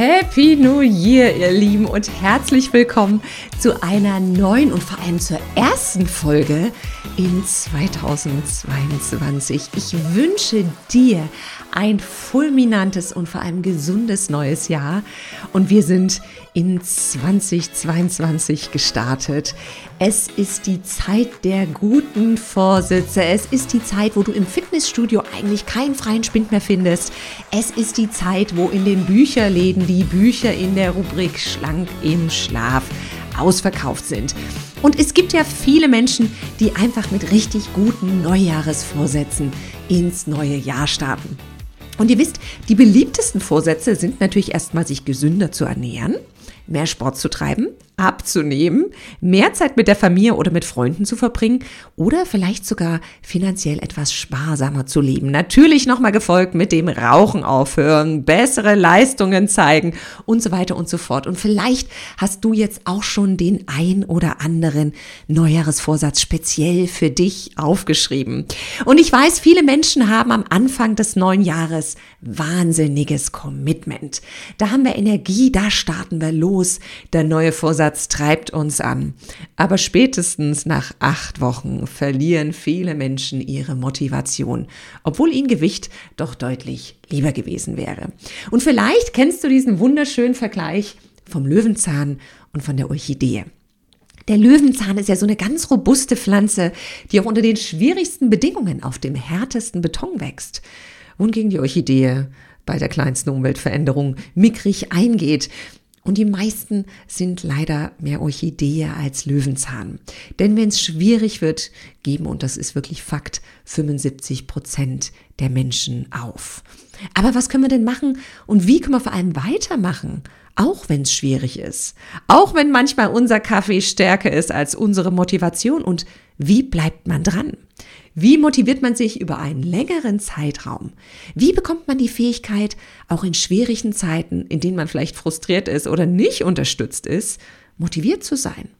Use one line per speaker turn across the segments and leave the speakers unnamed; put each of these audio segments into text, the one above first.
Happy New Year, ihr Lieben, und herzlich willkommen zu einer neuen und vor allem zur ersten Folge in 2022. Ich wünsche dir ein fulminantes und vor allem gesundes neues Jahr und wir sind in 2022 gestartet. Es ist die Zeit der guten Vorsätze. Es ist die Zeit, wo du im Fitnessstudio eigentlich keinen freien Spind mehr findest. Es ist die Zeit, wo in den Bücherläden die Bücher in der Rubrik Schlank im Schlaf ausverkauft sind. Und es gibt ja viele Menschen, die einfach mit richtig guten Neujahresvorsätzen ins neue Jahr starten. Und ihr wisst, die beliebtesten Vorsätze sind natürlich erstmal, sich gesünder zu ernähren, mehr Sport zu treiben, abzunehmen, mehr Zeit mit der Familie oder mit Freunden zu verbringen oder vielleicht sogar finanziell etwas sparsamer zu leben. Natürlich nochmal gefolgt mit dem Rauchen aufhören, bessere Leistungen zeigen und so weiter und so fort. Und vielleicht hast du jetzt auch schon den ein oder anderen Neujahresvorsatz speziell für dich aufgeschrieben. Und ich weiß, viele Menschen haben am Anfang des neuen Jahres wahnsinniges Commitment. Da haben wir Energie, da starten wir los. Der neue Vorsatz Vorsatz treibt uns an. Aber spätestens nach acht Wochen verlieren viele Menschen ihre Motivation, obwohl ihnen Gewicht doch deutlich lieber gewesen wäre. Und vielleicht kennst du diesen wunderschönen Vergleich vom Löwenzahn und von der Orchidee. Der Löwenzahn ist ja so eine ganz robuste Pflanze, die auch unter den schwierigsten Bedingungen auf dem härtesten Beton wächst. Und gegen die Orchidee bei der kleinsten Umweltveränderung mickrig eingeht. Und die meisten sind leider mehr Orchidee als Löwenzahn. Denn wenn es schwierig wird, geben, und das ist wirklich Fakt, 75 Prozent der Menschen auf. Aber was können wir denn machen und wie können wir vor allem weitermachen? Auch wenn es schwierig ist. Auch wenn manchmal unser Kaffee stärker ist als unsere Motivation. Und wie bleibt man dran? Wie motiviert man sich über einen längeren Zeitraum? Wie bekommt man die Fähigkeit, auch in schwierigen Zeiten, in denen man vielleicht frustriert ist oder nicht unterstützt ist, motiviert zu sein?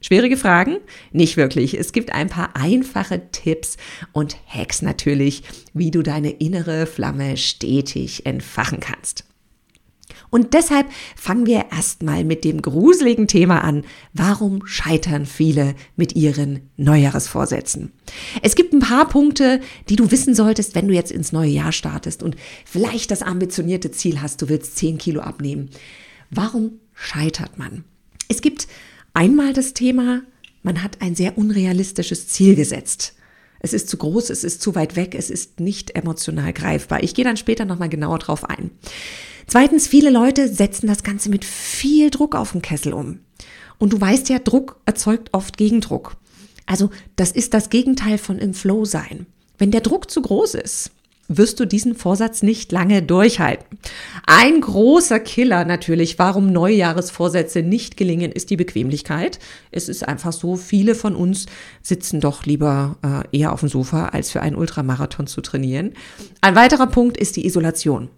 Schwierige Fragen? Nicht wirklich. Es gibt ein paar einfache Tipps und Hacks natürlich, wie du deine innere Flamme stetig entfachen kannst. Und deshalb fangen wir erstmal mit dem gruseligen Thema an. Warum scheitern viele mit ihren Neujahresvorsätzen? Es gibt ein paar Punkte, die du wissen solltest, wenn du jetzt ins neue Jahr startest und vielleicht das ambitionierte Ziel hast, du willst 10 Kilo abnehmen. Warum scheitert man? Es gibt einmal das Thema, man hat ein sehr unrealistisches Ziel gesetzt. Es ist zu groß, es ist zu weit weg, es ist nicht emotional greifbar. Ich gehe dann später nochmal genauer drauf ein. Zweitens, viele Leute setzen das Ganze mit viel Druck auf den Kessel um. Und du weißt ja, Druck erzeugt oft Gegendruck. Also das ist das Gegenteil von im Flow sein. Wenn der Druck zu groß ist, wirst du diesen Vorsatz nicht lange durchhalten. Ein großer Killer natürlich, warum Neujahresvorsätze nicht gelingen, ist die Bequemlichkeit. Es ist einfach so, viele von uns sitzen doch lieber äh, eher auf dem Sofa, als für einen Ultramarathon zu trainieren. Ein weiterer Punkt ist die Isolation.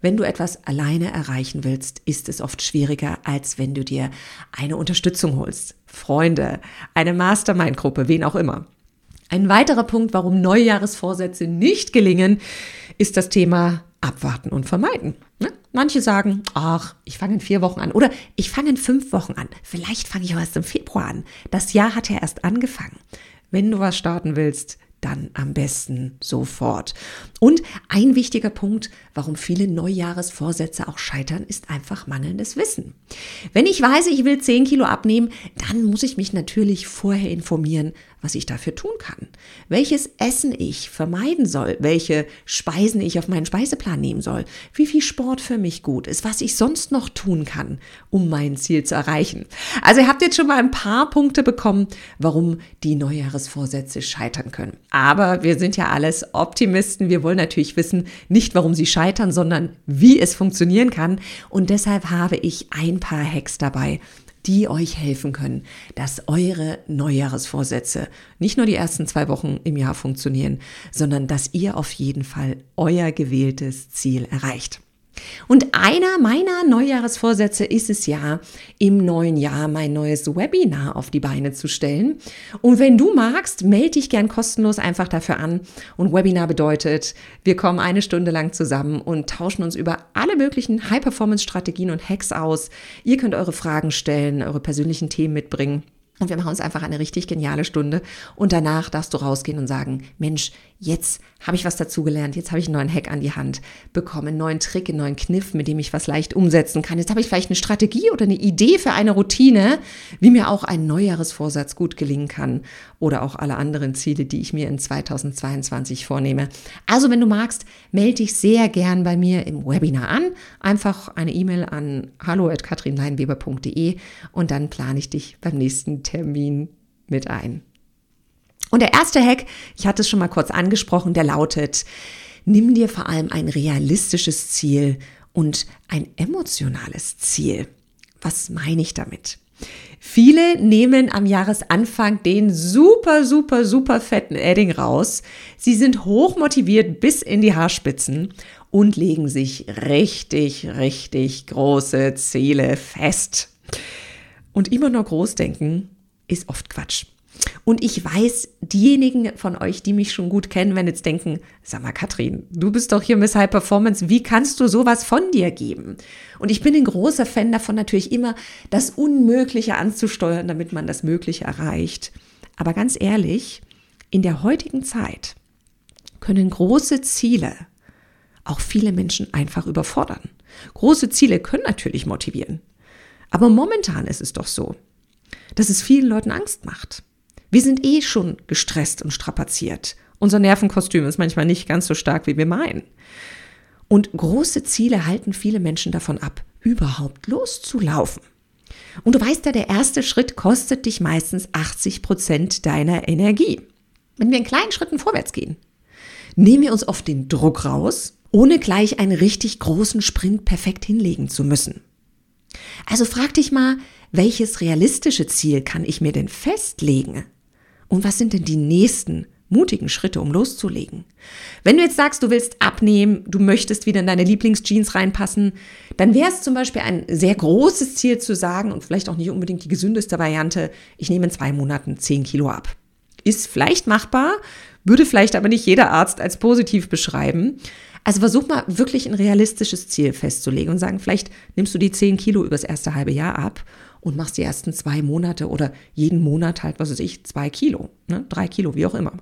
Wenn du etwas alleine erreichen willst, ist es oft schwieriger, als wenn du dir eine Unterstützung holst. Freunde, eine Mastermind-Gruppe, wen auch immer. Ein weiterer Punkt, warum Neujahresvorsätze nicht gelingen, ist das Thema Abwarten und Vermeiden. Ne? Manche sagen, ach, ich fange in vier Wochen an oder ich fange in fünf Wochen an. Vielleicht fange ich auch erst im Februar an. Das Jahr hat ja erst angefangen. Wenn du was starten willst, dann am besten sofort. Und ein wichtiger Punkt, warum viele Neujahresvorsätze auch scheitern, ist einfach mangelndes Wissen. Wenn ich weiß, ich will 10 Kilo abnehmen, dann muss ich mich natürlich vorher informieren, was ich dafür tun kann. Welches Essen ich vermeiden soll, welche Speisen ich auf meinen Speiseplan nehmen soll, wie viel Sport für mich gut ist, was ich sonst noch tun kann, um mein Ziel zu erreichen. Also ihr habt jetzt schon mal ein paar Punkte bekommen, warum die Neujahresvorsätze scheitern können. Aber wir sind ja alles Optimisten. Wir wollen natürlich wissen, nicht warum sie scheitern, sondern wie es funktionieren kann. Und deshalb habe ich ein paar Hacks dabei, die euch helfen können, dass eure Neujahresvorsätze nicht nur die ersten zwei Wochen im Jahr funktionieren, sondern dass ihr auf jeden Fall euer gewähltes Ziel erreicht. Und einer meiner Neujahresvorsätze ist es ja, im neuen Jahr mein neues Webinar auf die Beine zu stellen. Und wenn du magst, melde dich gern kostenlos einfach dafür an. Und Webinar bedeutet, wir kommen eine Stunde lang zusammen und tauschen uns über alle möglichen High-Performance-Strategien und Hacks aus. Ihr könnt eure Fragen stellen, eure persönlichen Themen mitbringen. Und wir machen uns einfach eine richtig geniale Stunde. Und danach darfst du rausgehen und sagen, Mensch, jetzt habe ich was dazugelernt, jetzt habe ich einen neuen Hack an die Hand, bekomme einen neuen Trick, einen neuen Kniff, mit dem ich was leicht umsetzen kann. Jetzt habe ich vielleicht eine Strategie oder eine Idee für eine Routine, wie mir auch ein Neujahresvorsatz gut gelingen kann oder auch alle anderen Ziele, die ich mir in 2022 vornehme. Also wenn du magst, melde dich sehr gern bei mir im Webinar an. Einfach eine E-Mail an hallo@katrinleinweber.de und dann plane ich dich beim nächsten Termin mit ein. Und der erste Hack, ich hatte es schon mal kurz angesprochen, der lautet, nimm dir vor allem ein realistisches Ziel und ein emotionales Ziel. Was meine ich damit? Viele nehmen am Jahresanfang den super, super, super fetten Edding raus. Sie sind hoch motiviert bis in die Haarspitzen und legen sich richtig, richtig große Ziele fest. Und immer nur groß denken ist oft Quatsch. Und ich weiß, diejenigen von euch, die mich schon gut kennen, wenn jetzt denken, sag mal, Katrin, du bist doch hier Miss High Performance, wie kannst du sowas von dir geben? Und ich bin ein großer Fan davon, natürlich immer das Unmögliche anzusteuern, damit man das Mögliche erreicht. Aber ganz ehrlich, in der heutigen Zeit können große Ziele auch viele Menschen einfach überfordern. Große Ziele können natürlich motivieren. Aber momentan ist es doch so, dass es vielen Leuten Angst macht. Wir sind eh schon gestresst und strapaziert. Unser Nervenkostüm ist manchmal nicht ganz so stark, wie wir meinen. Und große Ziele halten viele Menschen davon ab, überhaupt loszulaufen. Und du weißt ja, der erste Schritt kostet dich meistens 80 Prozent deiner Energie. Wenn wir in kleinen Schritten vorwärts gehen, nehmen wir uns oft den Druck raus, ohne gleich einen richtig großen Sprint perfekt hinlegen zu müssen. Also frag dich mal, welches realistische Ziel kann ich mir denn festlegen? Und was sind denn die nächsten mutigen Schritte, um loszulegen? Wenn du jetzt sagst, du willst abnehmen, du möchtest wieder in deine Lieblingsjeans reinpassen, dann wäre es zum Beispiel ein sehr großes Ziel zu sagen und vielleicht auch nicht unbedingt die gesündeste Variante, ich nehme in zwei Monaten 10 Kilo ab. Ist vielleicht machbar, würde vielleicht aber nicht jeder Arzt als positiv beschreiben. Also versuch mal wirklich ein realistisches Ziel festzulegen und sagen, vielleicht nimmst du die 10 Kilo übers erste halbe Jahr ab und machst die ersten zwei Monate oder jeden Monat halt, was weiß ich, zwei Kilo, ne? drei Kilo, wie auch immer.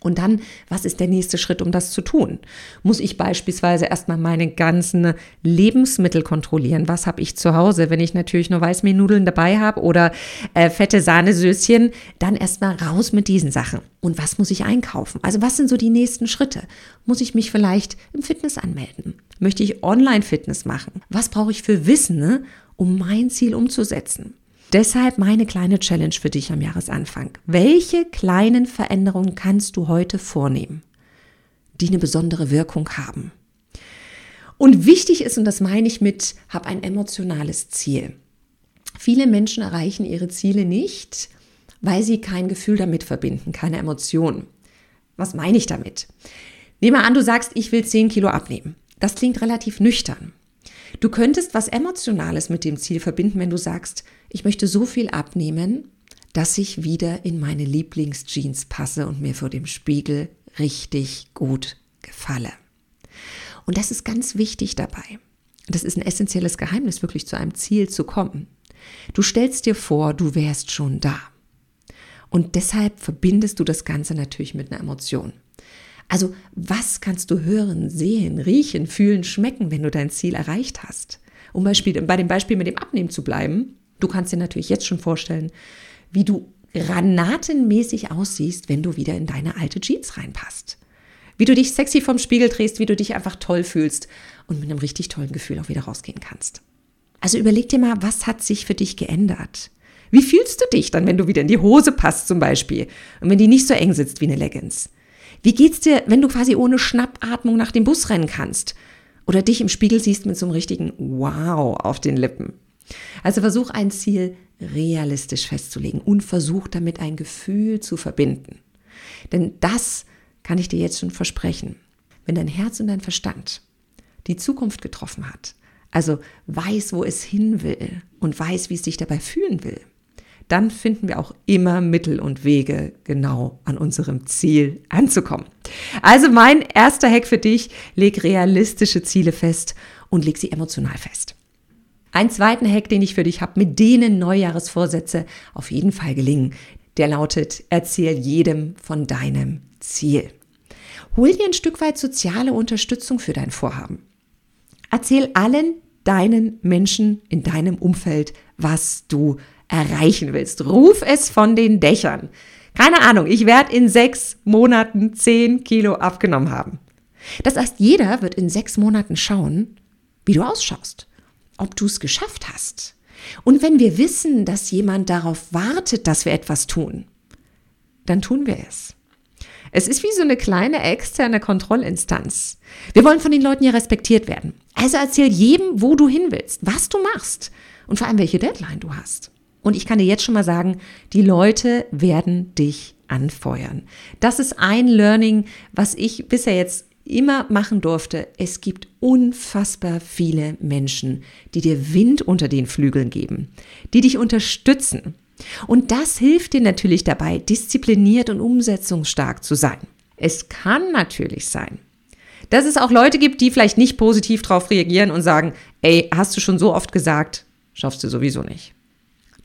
Und dann, was ist der nächste Schritt, um das zu tun? Muss ich beispielsweise erstmal meine ganzen Lebensmittel kontrollieren? Was habe ich zu Hause? Wenn ich natürlich nur Weißmehlnudeln dabei habe oder äh, fette Sahnesößchen, dann erstmal raus mit diesen Sachen. Und was muss ich einkaufen? Also was sind so die nächsten Schritte? Muss ich mich vielleicht im Fitness anmelden? Möchte ich Online-Fitness machen? Was brauche ich für Wissen, ne? Um mein Ziel umzusetzen. Deshalb meine kleine Challenge für dich am Jahresanfang. Welche kleinen Veränderungen kannst du heute vornehmen, die eine besondere Wirkung haben? Und wichtig ist, und das meine ich mit, hab ein emotionales Ziel. Viele Menschen erreichen ihre Ziele nicht, weil sie kein Gefühl damit verbinden, keine Emotionen. Was meine ich damit? Nehmen wir an, du sagst, ich will 10 Kilo abnehmen. Das klingt relativ nüchtern. Du könntest was Emotionales mit dem Ziel verbinden, wenn du sagst, ich möchte so viel abnehmen, dass ich wieder in meine Lieblingsjeans passe und mir vor dem Spiegel richtig gut gefalle. Und das ist ganz wichtig dabei. Das ist ein essentielles Geheimnis, wirklich zu einem Ziel zu kommen. Du stellst dir vor, du wärst schon da. Und deshalb verbindest du das Ganze natürlich mit einer Emotion. Also was kannst du hören, sehen, riechen, fühlen, schmecken, wenn du dein Ziel erreicht hast? Um bei dem Beispiel mit dem Abnehmen zu bleiben, du kannst dir natürlich jetzt schon vorstellen, wie du granatenmäßig aussiehst, wenn du wieder in deine alte Jeans reinpasst. Wie du dich sexy vom Spiegel drehst, wie du dich einfach toll fühlst und mit einem richtig tollen Gefühl auch wieder rausgehen kannst. Also überleg dir mal, was hat sich für dich geändert? Wie fühlst du dich dann, wenn du wieder in die Hose passt zum Beispiel und wenn die nicht so eng sitzt wie eine Leggings? Wie geht's dir, wenn du quasi ohne Schnappatmung nach dem Bus rennen kannst oder dich im Spiegel siehst mit so einem richtigen Wow auf den Lippen? Also versuch ein Ziel realistisch festzulegen und versuch damit ein Gefühl zu verbinden. Denn das kann ich dir jetzt schon versprechen. Wenn dein Herz und dein Verstand die Zukunft getroffen hat, also weiß, wo es hin will und weiß, wie es sich dabei fühlen will, dann finden wir auch immer Mittel und Wege, genau an unserem Ziel anzukommen. Also mein erster Hack für dich, leg realistische Ziele fest und leg sie emotional fest. Ein zweiten Hack, den ich für dich habe, mit denen Neujahresvorsätze auf jeden Fall gelingen, der lautet, erzähl jedem von deinem Ziel. Hol dir ein Stück weit soziale Unterstützung für dein Vorhaben. Erzähl allen deinen Menschen in deinem Umfeld, was du erreichen willst. Ruf es von den Dächern. Keine Ahnung, ich werde in sechs Monaten zehn Kilo abgenommen haben. Das heißt, jeder wird in sechs Monaten schauen, wie du ausschaust, ob du es geschafft hast. Und wenn wir wissen, dass jemand darauf wartet, dass wir etwas tun, dann tun wir es. Es ist wie so eine kleine externe Kontrollinstanz. Wir wollen von den Leuten ja respektiert werden. Also erzähl jedem, wo du hin willst, was du machst und vor allem welche Deadline du hast. Und ich kann dir jetzt schon mal sagen, die Leute werden dich anfeuern. Das ist ein Learning, was ich bisher jetzt immer machen durfte. Es gibt unfassbar viele Menschen, die dir Wind unter den Flügeln geben, die dich unterstützen. Und das hilft dir natürlich dabei, diszipliniert und umsetzungsstark zu sein. Es kann natürlich sein, dass es auch Leute gibt, die vielleicht nicht positiv darauf reagieren und sagen, ey, hast du schon so oft gesagt, schaffst du sowieso nicht.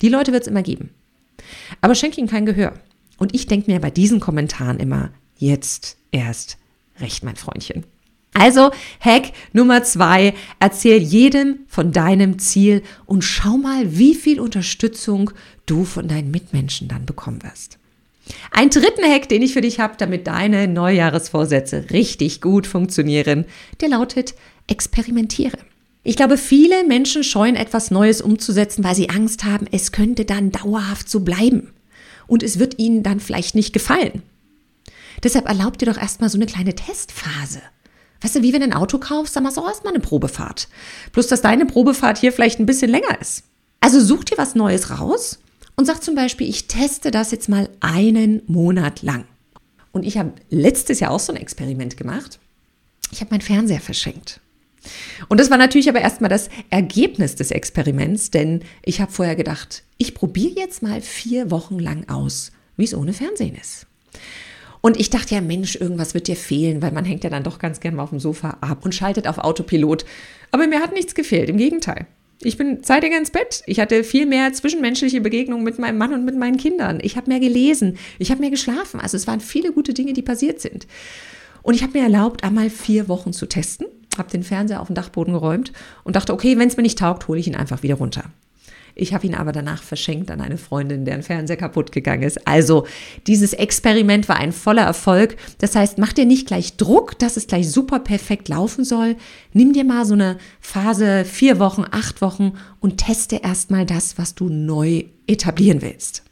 Die Leute wird es immer geben. Aber schenk ihnen kein Gehör. Und ich denke mir bei diesen Kommentaren immer, jetzt erst recht, mein Freundchen. Also Hack Nummer zwei, erzähl jedem von deinem Ziel und schau mal, wie viel Unterstützung du von deinen Mitmenschen dann bekommen wirst. Ein dritten Hack, den ich für dich habe, damit deine Neujahresvorsätze richtig gut funktionieren, der lautet, experimentiere. Ich glaube, viele Menschen scheuen etwas Neues umzusetzen, weil sie Angst haben, es könnte dann dauerhaft so bleiben. Und es wird ihnen dann vielleicht nicht gefallen. Deshalb erlaub dir doch erstmal so eine kleine Testphase. Weißt du, wie wenn du ein Auto kaufst, dann machst du auch erstmal eine Probefahrt. Plus, dass deine Probefahrt hier vielleicht ein bisschen länger ist. Also such dir was Neues raus und sag zum Beispiel, ich teste das jetzt mal einen Monat lang. Und ich habe letztes Jahr auch so ein Experiment gemacht. Ich habe meinen Fernseher verschenkt. Und das war natürlich aber erstmal das Ergebnis des Experiments, denn ich habe vorher gedacht, ich probiere jetzt mal vier Wochen lang aus, wie es ohne Fernsehen ist. Und ich dachte ja, Mensch, irgendwas wird dir fehlen, weil man hängt ja dann doch ganz gern mal auf dem Sofa ab und schaltet auf Autopilot. Aber mir hat nichts gefehlt, im Gegenteil. Ich bin zeitiger ins Bett. Ich hatte viel mehr zwischenmenschliche Begegnungen mit meinem Mann und mit meinen Kindern. Ich habe mehr gelesen. Ich habe mehr geschlafen. Also es waren viele gute Dinge, die passiert sind. Und ich habe mir erlaubt, einmal vier Wochen zu testen, habe den Fernseher auf den Dachboden geräumt und dachte, okay, wenn es mir nicht taugt, hole ich ihn einfach wieder runter. Ich habe ihn aber danach verschenkt an eine Freundin, deren Fernseher kaputt gegangen ist. Also dieses Experiment war ein voller Erfolg. Das heißt, mach dir nicht gleich Druck, dass es gleich super perfekt laufen soll. Nimm dir mal so eine Phase, vier Wochen, acht Wochen und teste erstmal das, was du neu etablieren willst.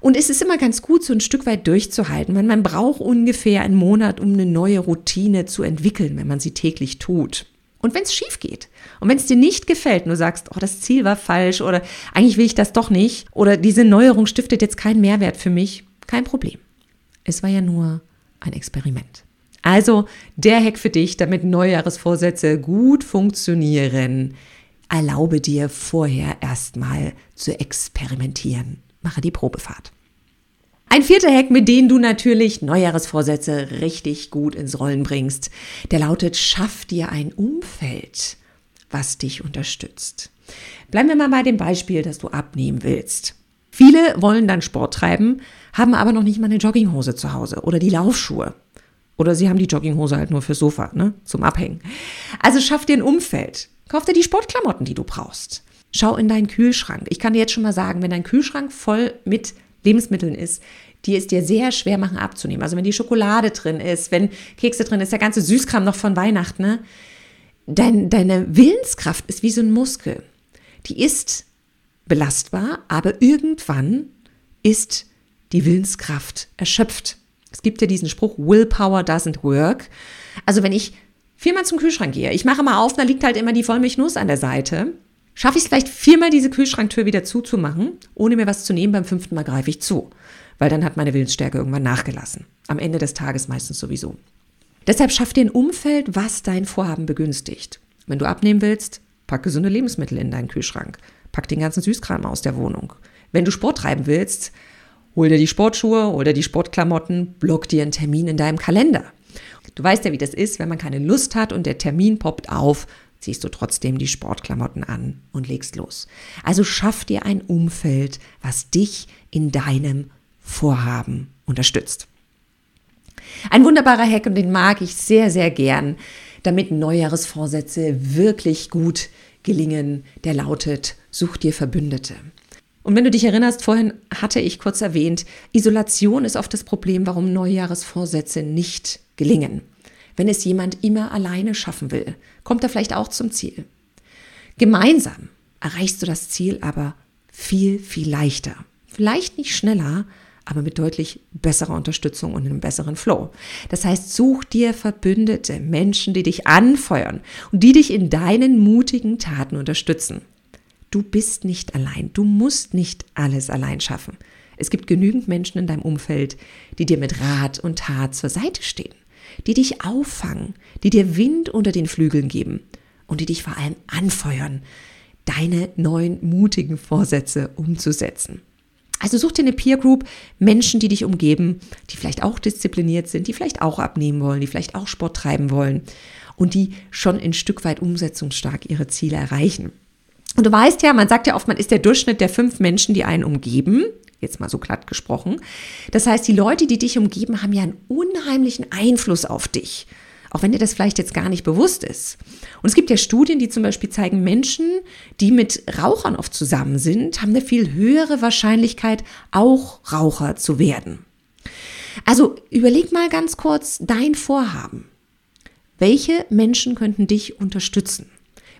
Und es ist immer ganz gut, so ein Stück weit durchzuhalten, weil man braucht ungefähr einen Monat, um eine neue Routine zu entwickeln, wenn man sie täglich tut. Und wenn es schief geht und wenn es dir nicht gefällt, du sagst, oh, das Ziel war falsch oder eigentlich will ich das doch nicht oder diese Neuerung stiftet jetzt keinen Mehrwert für mich, kein Problem. Es war ja nur ein Experiment. Also der Hack für dich, damit Neujahresvorsätze gut funktionieren. Erlaube dir vorher erstmal zu experimentieren. Mache die Probefahrt. Ein vierter Hack, mit dem du natürlich Neujahresvorsätze richtig gut ins Rollen bringst, der lautet, schaff dir ein Umfeld, was dich unterstützt. Bleiben wir mal bei dem Beispiel, dass du abnehmen willst. Viele wollen dann Sport treiben, haben aber noch nicht mal eine Jogginghose zu Hause oder die Laufschuhe. Oder sie haben die Jogginghose halt nur fürs Sofa, ne, zum Abhängen. Also schaff dir ein Umfeld. Kauf dir die Sportklamotten, die du brauchst. Schau in deinen Kühlschrank. Ich kann dir jetzt schon mal sagen, wenn dein Kühlschrank voll mit Lebensmitteln ist, die es dir sehr schwer machen abzunehmen. Also wenn die Schokolade drin ist, wenn Kekse drin ist, der ganze Süßkram noch von Weihnachten, ne? Dein, deine Willenskraft ist wie so ein Muskel. Die ist belastbar, aber irgendwann ist die Willenskraft erschöpft. Es gibt ja diesen Spruch, Willpower doesn't work. Also wenn ich viermal zum Kühlschrank gehe, ich mache mal auf, da liegt halt immer die Vollmilchnuss an der Seite, schaffe ich es vielleicht viermal diese Kühlschranktür wieder zuzumachen, ohne mir was zu nehmen, beim fünften Mal greife ich zu. Weil dann hat meine Willensstärke irgendwann nachgelassen. Am Ende des Tages meistens sowieso. Deshalb schaff dir ein Umfeld, was dein Vorhaben begünstigt. Wenn du abnehmen willst, pack gesunde Lebensmittel in deinen Kühlschrank. Pack den ganzen Süßkram aus der Wohnung. Wenn du Sport treiben willst, hol dir die Sportschuhe oder die Sportklamotten, block dir einen Termin in deinem Kalender. Du weißt ja, wie das ist, wenn man keine Lust hat und der Termin poppt auf, ziehst du trotzdem die Sportklamotten an und legst los. Also schaff dir ein Umfeld, was dich in deinem Vorhaben unterstützt. Ein wunderbarer Hack und den mag ich sehr, sehr gern, damit Neujahresvorsätze wirklich gut gelingen, der lautet, such dir Verbündete. Und wenn du dich erinnerst, vorhin hatte ich kurz erwähnt, Isolation ist oft das Problem, warum Neujahresvorsätze nicht gelingen. Wenn es jemand immer alleine schaffen will, kommt er vielleicht auch zum Ziel. Gemeinsam erreichst du das Ziel aber viel, viel leichter. Vielleicht nicht schneller, aber mit deutlich besserer Unterstützung und einem besseren Flow. Das heißt, such dir Verbündete, Menschen, die dich anfeuern und die dich in deinen mutigen Taten unterstützen. Du bist nicht allein. Du musst nicht alles allein schaffen. Es gibt genügend Menschen in deinem Umfeld, die dir mit Rat und Tat zur Seite stehen, die dich auffangen, die dir Wind unter den Flügeln geben und die dich vor allem anfeuern, deine neuen mutigen Vorsätze umzusetzen. Also such dir eine Peer Group, Menschen, die dich umgeben, die vielleicht auch diszipliniert sind, die vielleicht auch abnehmen wollen, die vielleicht auch Sport treiben wollen und die schon ein Stück weit umsetzungsstark ihre Ziele erreichen. Und du weißt ja, man sagt ja oft, man ist der Durchschnitt der fünf Menschen, die einen umgeben. Jetzt mal so glatt gesprochen. Das heißt, die Leute, die dich umgeben, haben ja einen unheimlichen Einfluss auf dich. Auch wenn dir das vielleicht jetzt gar nicht bewusst ist. Und es gibt ja Studien, die zum Beispiel zeigen, Menschen, die mit Rauchern oft zusammen sind, haben eine viel höhere Wahrscheinlichkeit, auch Raucher zu werden. Also überleg mal ganz kurz dein Vorhaben. Welche Menschen könnten dich unterstützen?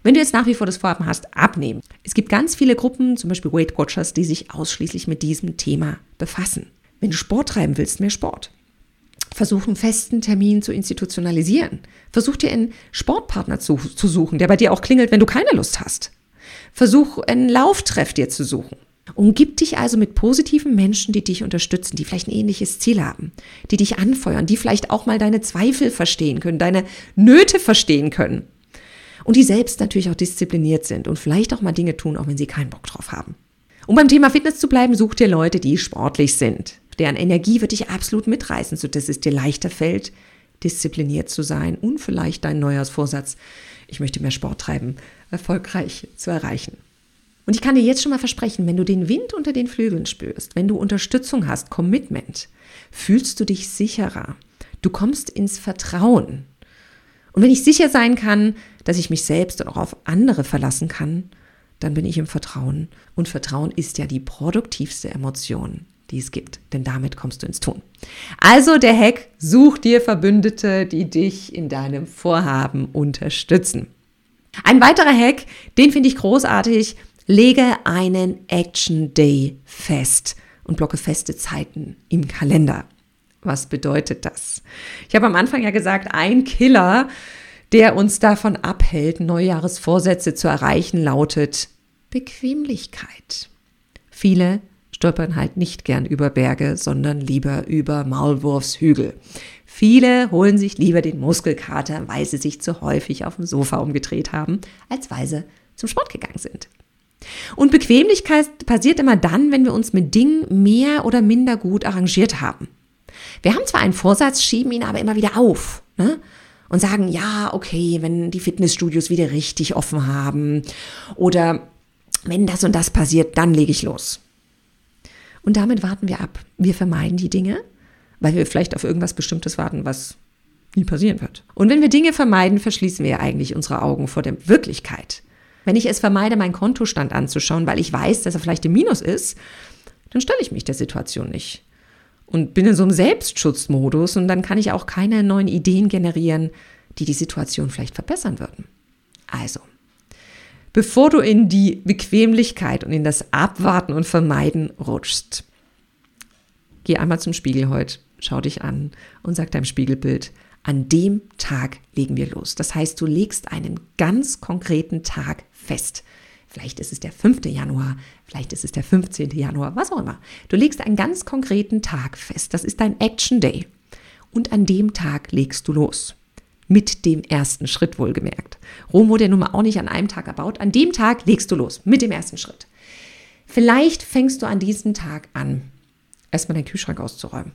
Wenn du jetzt nach wie vor das Vorhaben hast, abnehmen. Es gibt ganz viele Gruppen, zum Beispiel Weight Watchers, die sich ausschließlich mit diesem Thema befassen. Wenn du Sport treiben willst, mehr Sport. Versuch einen festen Termin zu institutionalisieren. Versuch dir einen Sportpartner zu, zu suchen, der bei dir auch klingelt, wenn du keine Lust hast. Versuch einen Lauftreff dir zu suchen. Umgib dich also mit positiven Menschen, die dich unterstützen, die vielleicht ein ähnliches Ziel haben, die dich anfeuern, die vielleicht auch mal deine Zweifel verstehen können, deine Nöte verstehen können und die selbst natürlich auch diszipliniert sind und vielleicht auch mal Dinge tun, auch wenn sie keinen Bock drauf haben. Um beim Thema Fitness zu bleiben, such dir Leute, die sportlich sind. Deren Energie wird dich absolut mitreißen, sodass es dir leichter fällt, diszipliniert zu sein und vielleicht dein Neujahrsvorsatz, ich möchte mehr Sport treiben, erfolgreich zu erreichen. Und ich kann dir jetzt schon mal versprechen, wenn du den Wind unter den Flügeln spürst, wenn du Unterstützung hast, Commitment, fühlst du dich sicherer. Du kommst ins Vertrauen. Und wenn ich sicher sein kann, dass ich mich selbst und auch auf andere verlassen kann, dann bin ich im Vertrauen. Und Vertrauen ist ja die produktivste Emotion, die es gibt, denn damit kommst du ins Tun. Also der Hack, such dir Verbündete, die dich in deinem Vorhaben unterstützen. Ein weiterer Hack, den finde ich großartig, lege einen Action Day fest und blocke feste Zeiten im Kalender. Was bedeutet das? Ich habe am Anfang ja gesagt, ein Killer, der uns davon abhält, Neujahresvorsätze zu erreichen, lautet Bequemlichkeit. Viele stolpern halt nicht gern über Berge, sondern lieber über Maulwurfshügel. Viele holen sich lieber den Muskelkater, weil sie sich zu häufig auf dem Sofa umgedreht haben, als weil sie zum Sport gegangen sind. Und Bequemlichkeit passiert immer dann, wenn wir uns mit Dingen mehr oder minder gut arrangiert haben. Wir haben zwar einen Vorsatz, schieben ihn aber immer wieder auf ne? und sagen, ja, okay, wenn die Fitnessstudios wieder richtig offen haben oder wenn das und das passiert, dann lege ich los. Und damit warten wir ab. Wir vermeiden die Dinge, weil wir vielleicht auf irgendwas Bestimmtes warten, was nie passieren wird. Und wenn wir Dinge vermeiden, verschließen wir eigentlich unsere Augen vor der Wirklichkeit. Wenn ich es vermeide, meinen Kontostand anzuschauen, weil ich weiß, dass er vielleicht im Minus ist, dann stelle ich mich der Situation nicht und bin in so einem Selbstschutzmodus und dann kann ich auch keine neuen Ideen generieren, die die Situation vielleicht verbessern würden. Also, bevor du in die Bequemlichkeit und in das Abwarten und Vermeiden rutschst, geh einmal zum Spiegel heute, schau dich an und sag deinem Spiegelbild, an dem Tag legen wir los. Das heißt, du legst einen ganz konkreten Tag fest. Vielleicht ist es der 5. Januar, vielleicht ist es der 15. Januar, was auch immer. Du legst einen ganz konkreten Tag fest. Das ist dein Action Day. Und an dem Tag legst du los. Mit dem ersten Schritt wohlgemerkt. Rom wurde ja nun mal auch nicht an einem Tag erbaut. An dem Tag legst du los. Mit dem ersten Schritt. Vielleicht fängst du an diesem Tag an, erstmal deinen Kühlschrank auszuräumen.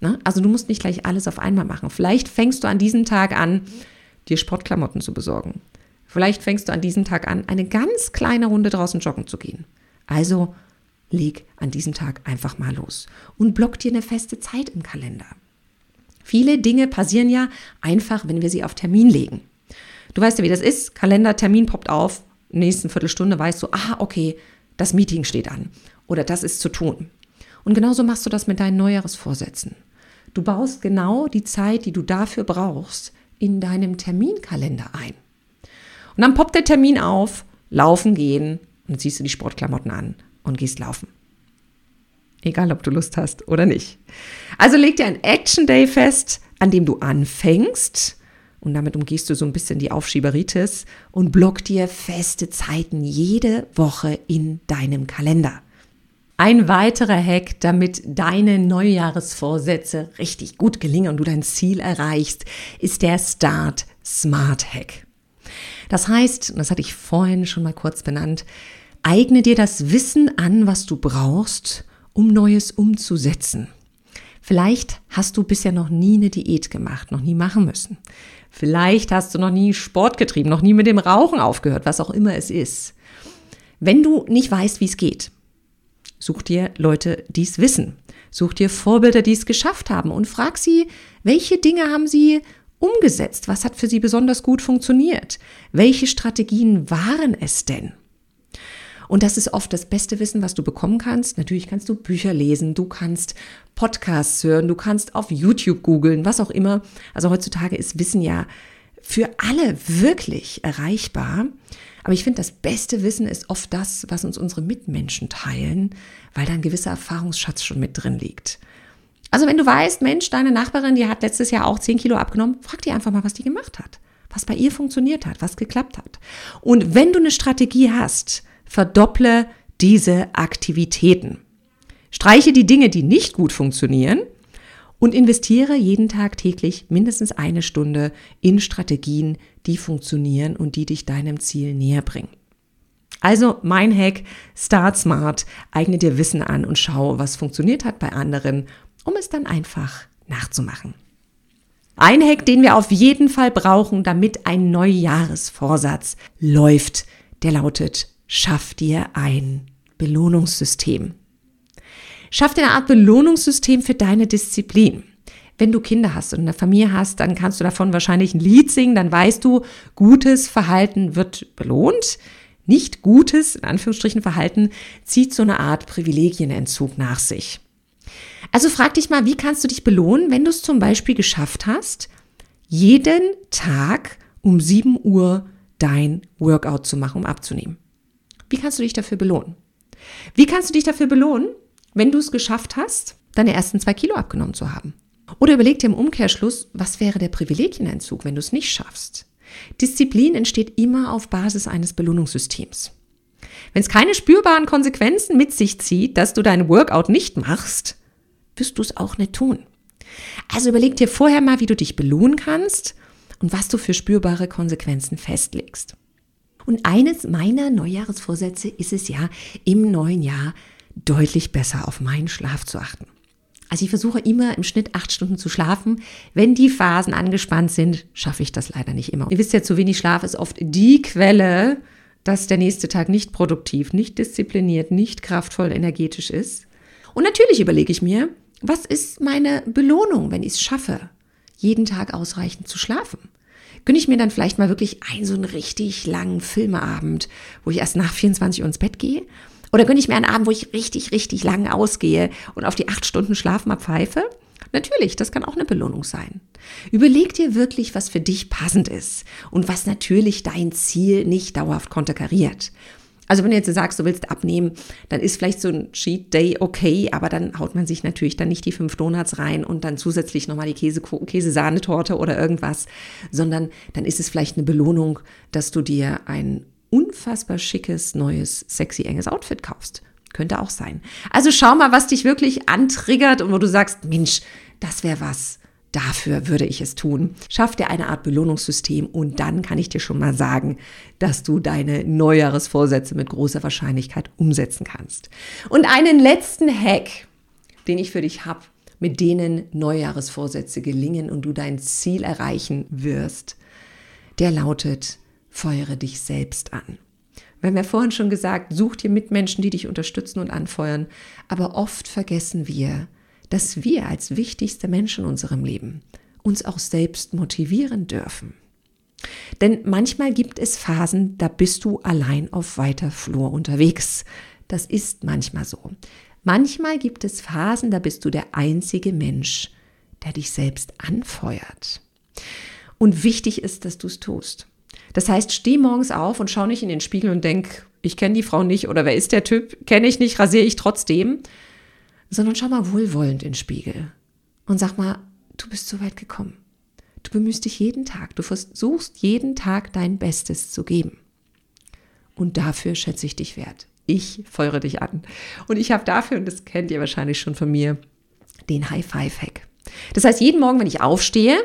Ne? Also du musst nicht gleich alles auf einmal machen. Vielleicht fängst du an diesem Tag an, dir Sportklamotten zu besorgen. Vielleicht fängst du an diesem Tag an, eine ganz kleine Runde draußen joggen zu gehen. Also leg an diesem Tag einfach mal los und block dir eine feste Zeit im Kalender. Viele Dinge passieren ja einfach, wenn wir sie auf Termin legen. Du weißt ja, wie das ist. Kalender, Termin poppt auf. Nächsten Viertelstunde weißt du, ah, okay, das Meeting steht an oder das ist zu tun. Und genauso machst du das mit deinen Neujahresvorsätzen. Du baust genau die Zeit, die du dafür brauchst, in deinem Terminkalender ein. Und dann poppt der Termin auf, laufen gehen und ziehst du die Sportklamotten an und gehst laufen. Egal, ob du Lust hast oder nicht. Also leg dir ein Action Day fest, an dem du anfängst. Und damit umgehst du so ein bisschen die Aufschieberitis und block dir feste Zeiten jede Woche in deinem Kalender. Ein weiterer Hack, damit deine Neujahresvorsätze richtig gut gelingen und du dein Ziel erreichst, ist der Start Smart Hack. Das heißt, das hatte ich vorhin schon mal kurz benannt, eigne dir das Wissen an, was du brauchst, um Neues umzusetzen. Vielleicht hast du bisher noch nie eine Diät gemacht, noch nie machen müssen. Vielleicht hast du noch nie Sport getrieben, noch nie mit dem Rauchen aufgehört, was auch immer es ist. Wenn du nicht weißt, wie es geht, such dir Leute, die es wissen. Such dir Vorbilder, die es geschafft haben und frag sie, welche Dinge haben sie umgesetzt? Was hat für Sie besonders gut funktioniert? Welche Strategien waren es denn? Und das ist oft das beste Wissen, was du bekommen kannst. Natürlich kannst du Bücher lesen, du kannst Podcasts hören, du kannst auf YouTube googeln, was auch immer. Also heutzutage ist Wissen ja für alle wirklich erreichbar. Aber ich finde, das beste Wissen ist oft das, was uns unsere Mitmenschen teilen, weil da ein gewisser Erfahrungsschatz schon mit drin liegt. Also wenn du weißt, Mensch, deine Nachbarin, die hat letztes Jahr auch 10 Kilo abgenommen, frag die einfach mal, was die gemacht hat, was bei ihr funktioniert hat, was geklappt hat. Und wenn du eine Strategie hast, verdopple diese Aktivitäten. Streiche die Dinge, die nicht gut funktionieren und investiere jeden Tag täglich mindestens eine Stunde in Strategien, die funktionieren und die dich deinem Ziel näher bringen. Also mein Hack, start smart, eigne dir Wissen an und schau, was funktioniert hat bei anderen um es dann einfach nachzumachen. Ein Hack, den wir auf jeden Fall brauchen, damit ein Neujahresvorsatz läuft, der lautet, schaff dir ein Belohnungssystem. Schaff dir eine Art Belohnungssystem für deine Disziplin. Wenn du Kinder hast und eine Familie hast, dann kannst du davon wahrscheinlich ein Lied singen, dann weißt du, gutes Verhalten wird belohnt. Nicht gutes, in Anführungsstrichen, Verhalten zieht so eine Art Privilegienentzug nach sich. Also frag dich mal, wie kannst du dich belohnen, wenn du es zum Beispiel geschafft hast, jeden Tag um 7 Uhr dein Workout zu machen, um abzunehmen. Wie kannst du dich dafür belohnen? Wie kannst du dich dafür belohnen, wenn du es geschafft hast, deine ersten zwei Kilo abgenommen zu haben? Oder überleg dir im Umkehrschluss, was wäre der Privilegienentzug, wenn du es nicht schaffst? Disziplin entsteht immer auf Basis eines Belohnungssystems. Wenn es keine spürbaren Konsequenzen mit sich zieht, dass du dein Workout nicht machst, wirst du es auch nicht tun. Also überleg dir vorher mal, wie du dich belohnen kannst und was du für spürbare Konsequenzen festlegst. Und eines meiner Neujahresvorsätze ist es ja, im neuen Jahr deutlich besser auf meinen Schlaf zu achten. Also ich versuche immer im Schnitt acht Stunden zu schlafen. Wenn die Phasen angespannt sind, schaffe ich das leider nicht immer. Ihr wisst ja, zu wenig Schlaf ist oft die Quelle, dass der nächste Tag nicht produktiv, nicht diszipliniert, nicht kraftvoll, energetisch ist. Und natürlich überlege ich mir, was ist meine Belohnung, wenn ich es schaffe, jeden Tag ausreichend zu schlafen? Gönne ich mir dann vielleicht mal wirklich einen so einen richtig langen Filmeabend, wo ich erst nach 24 Uhr ins Bett gehe? Oder gönne ich mir einen Abend, wo ich richtig, richtig lang ausgehe und auf die acht Stunden Schlaf mal pfeife? Natürlich, das kann auch eine Belohnung sein. Überleg dir wirklich, was für dich passend ist und was natürlich dein Ziel nicht dauerhaft konterkariert. Also wenn du jetzt sagst, du willst abnehmen, dann ist vielleicht so ein Cheat Day okay, aber dann haut man sich natürlich dann nicht die fünf Donuts rein und dann zusätzlich nochmal die Käse, Käsesahnetorte oder irgendwas, sondern dann ist es vielleicht eine Belohnung, dass du dir ein unfassbar schickes, neues, sexy, enges Outfit kaufst. Könnte auch sein. Also schau mal, was dich wirklich antriggert und wo du sagst, Mensch, das wäre was. Dafür würde ich es tun. Schaff dir eine Art Belohnungssystem und dann kann ich dir schon mal sagen, dass du deine Neujahresvorsätze mit großer Wahrscheinlichkeit umsetzen kannst. Und einen letzten Hack, den ich für dich habe, mit denen Neujahresvorsätze gelingen und du dein Ziel erreichen wirst, der lautet, feuere dich selbst an. Wir haben ja vorhin schon gesagt, such dir Mitmenschen, die dich unterstützen und anfeuern. Aber oft vergessen wir, dass wir als wichtigste Menschen in unserem Leben uns auch selbst motivieren dürfen. Denn manchmal gibt es Phasen, da bist du allein auf weiter Flur unterwegs. Das ist manchmal so. Manchmal gibt es Phasen, da bist du der einzige Mensch, der dich selbst anfeuert. Und wichtig ist, dass du es tust. Das heißt, steh morgens auf und schau nicht in den Spiegel und denk, ich kenne die Frau nicht oder wer ist der Typ, kenne ich nicht, rasiere ich trotzdem, sondern schau mal wohlwollend in den Spiegel und sag mal, du bist so weit gekommen. Du bemühst dich jeden Tag, du versuchst jeden Tag dein Bestes zu geben. Und dafür schätze ich dich wert. Ich feuere dich an. Und ich habe dafür, und das kennt ihr wahrscheinlich schon von mir, den High-Five-Hack. Das heißt, jeden Morgen, wenn ich aufstehe,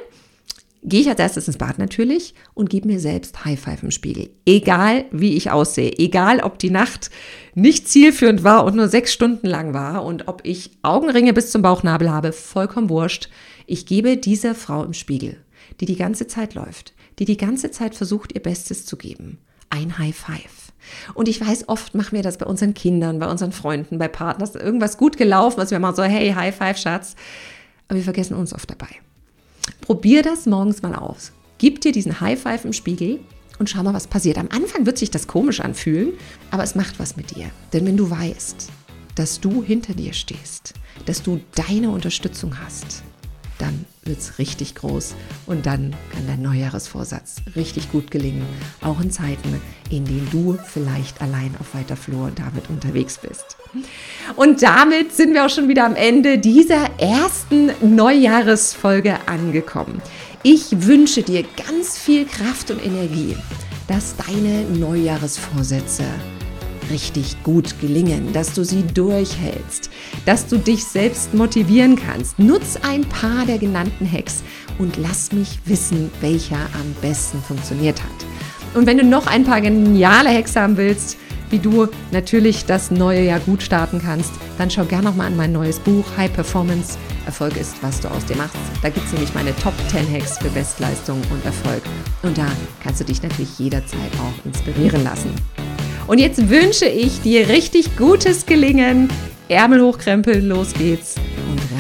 gehe ich als erstes ins Bad natürlich und gebe mir selbst High Five im Spiegel. Egal wie ich aussehe, egal ob die Nacht nicht zielführend war und nur sechs Stunden lang war und ob ich Augenringe bis zum Bauchnabel habe, vollkommen wurscht. Ich gebe dieser Frau im Spiegel, die die ganze Zeit läuft, die die ganze Zeit versucht, ihr Bestes zu geben, ein High Five. Und ich weiß, oft machen wir das bei unseren Kindern, bei unseren Freunden, bei Partnern, irgendwas gut gelaufen ist, wir machen so, hey, High Five, Schatz. Aber wir vergessen uns oft dabei. Probier das morgens mal aus. Gib dir diesen High Five im Spiegel und schau mal, was passiert. Am Anfang wird sich das komisch anfühlen, aber es macht was mit dir. Denn wenn du weißt, dass du hinter dir stehst, dass du deine Unterstützung hast, dann wird es richtig groß und dann kann dein Neujahresvorsatz richtig gut gelingen, auch in Zeiten, in denen du vielleicht allein auf weiter Flur damit unterwegs bist. Und damit sind wir auch schon wieder am Ende dieser ersten Neujahresfolge angekommen. Ich wünsche dir ganz viel Kraft und Energie, dass deine Neujahresvorsätze richtig gut gelingen, dass du sie durchhältst, dass du dich selbst motivieren kannst. Nutz ein paar der genannten Hacks und lass mich wissen, welcher am besten funktioniert hat. Und wenn du noch ein paar geniale Hacks haben willst, wie du natürlich das neue Jahr gut starten kannst, dann schau gerne nochmal an mein neues Buch High Performance. Erfolg ist, was du aus dir machst. Da gibt es nämlich meine Top 10 Hacks für Bestleistung und Erfolg. Und da kannst du dich natürlich jederzeit auch inspirieren lassen. Und jetzt wünsche ich dir richtig gutes Gelingen. Ärmel hochkrempeln, los geht's und